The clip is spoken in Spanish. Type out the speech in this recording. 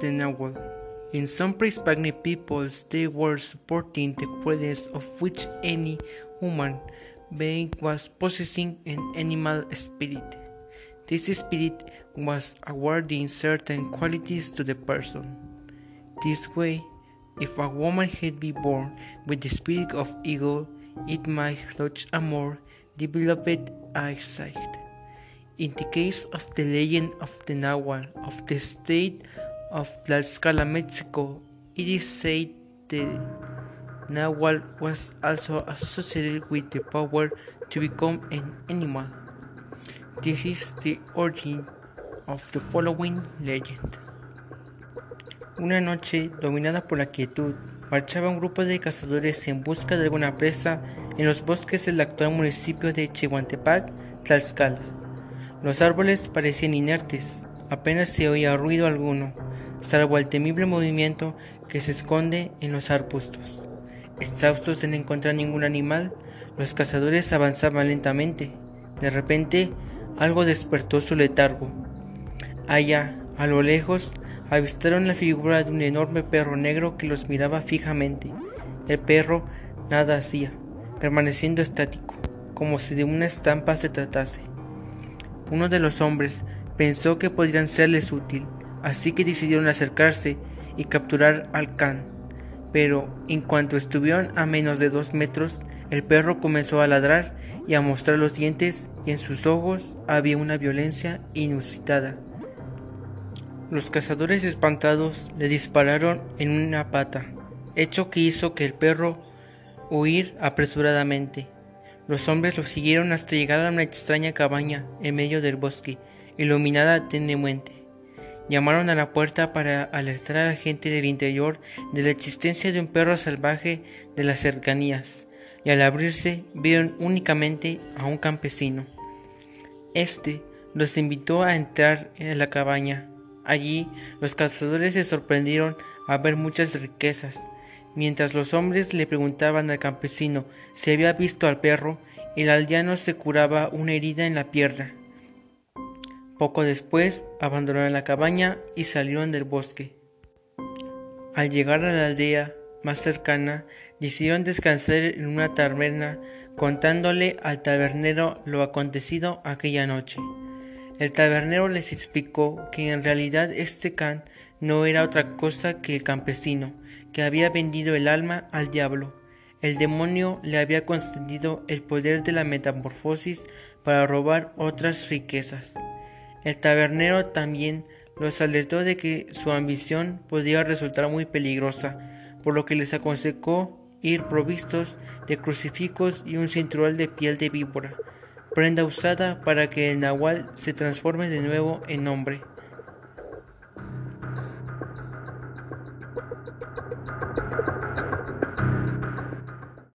the Nahual. In some pre-Hispanic peoples, they were supporting the presence of which any human being was possessing an animal spirit. This spirit was awarding certain qualities to the person. This way, if a woman had been born with the spirit of eagle, it might lodge a more developed eyesight. In the case of the legend of the Nahual of the state of Tlaxcala, Mexico, it is said the Nahual was also associated with the power to become an animal. This is the origin of the following legend. Una noche, dominada por la quietud, marchaba un grupo de cazadores en busca de alguna presa en los bosques del actual municipio de Chihuantepec, Tlaxcala. Los árboles parecían inertes, apenas se oía ruido alguno, salvo el temible movimiento que se esconde en los arbustos. Exhaustos de no encontrar ningún animal, los cazadores avanzaban lentamente. De repente, algo despertó su letargo. Allá, a lo lejos, avistaron la figura de un enorme perro negro que los miraba fijamente. El perro nada hacía, permaneciendo estático, como si de una estampa se tratase. Uno de los hombres pensó que podrían serles útil, así que decidieron acercarse y capturar al can. Pero en cuanto estuvieron a menos de dos metros, el perro comenzó a ladrar y a mostrar los dientes y en sus ojos había una violencia inusitada. Los cazadores espantados le dispararon en una pata, hecho que hizo que el perro huir apresuradamente. Los hombres lo siguieron hasta llegar a una extraña cabaña en medio del bosque, iluminada tenuemente. Llamaron a la puerta para alertar a la gente del interior de la existencia de un perro salvaje de las cercanías, y al abrirse vieron únicamente a un campesino. Este los invitó a entrar en la cabaña. Allí los cazadores se sorprendieron a ver muchas riquezas, Mientras los hombres le preguntaban al campesino si había visto al perro, el aldeano se curaba una herida en la pierna. Poco después abandonaron la cabaña y salieron del bosque. Al llegar a la aldea más cercana, decidieron descansar en una taberna contándole al tabernero lo acontecido aquella noche. El tabernero les explicó que en realidad este can no era otra cosa que el campesino, que había vendido el alma al diablo. El demonio le había concedido el poder de la metamorfosis para robar otras riquezas. El tabernero también los alertó de que su ambición podía resultar muy peligrosa, por lo que les aconsejó ir provistos de crucifijos y un cinturón de piel de víbora, prenda usada para que el nahual se transforme de nuevo en hombre.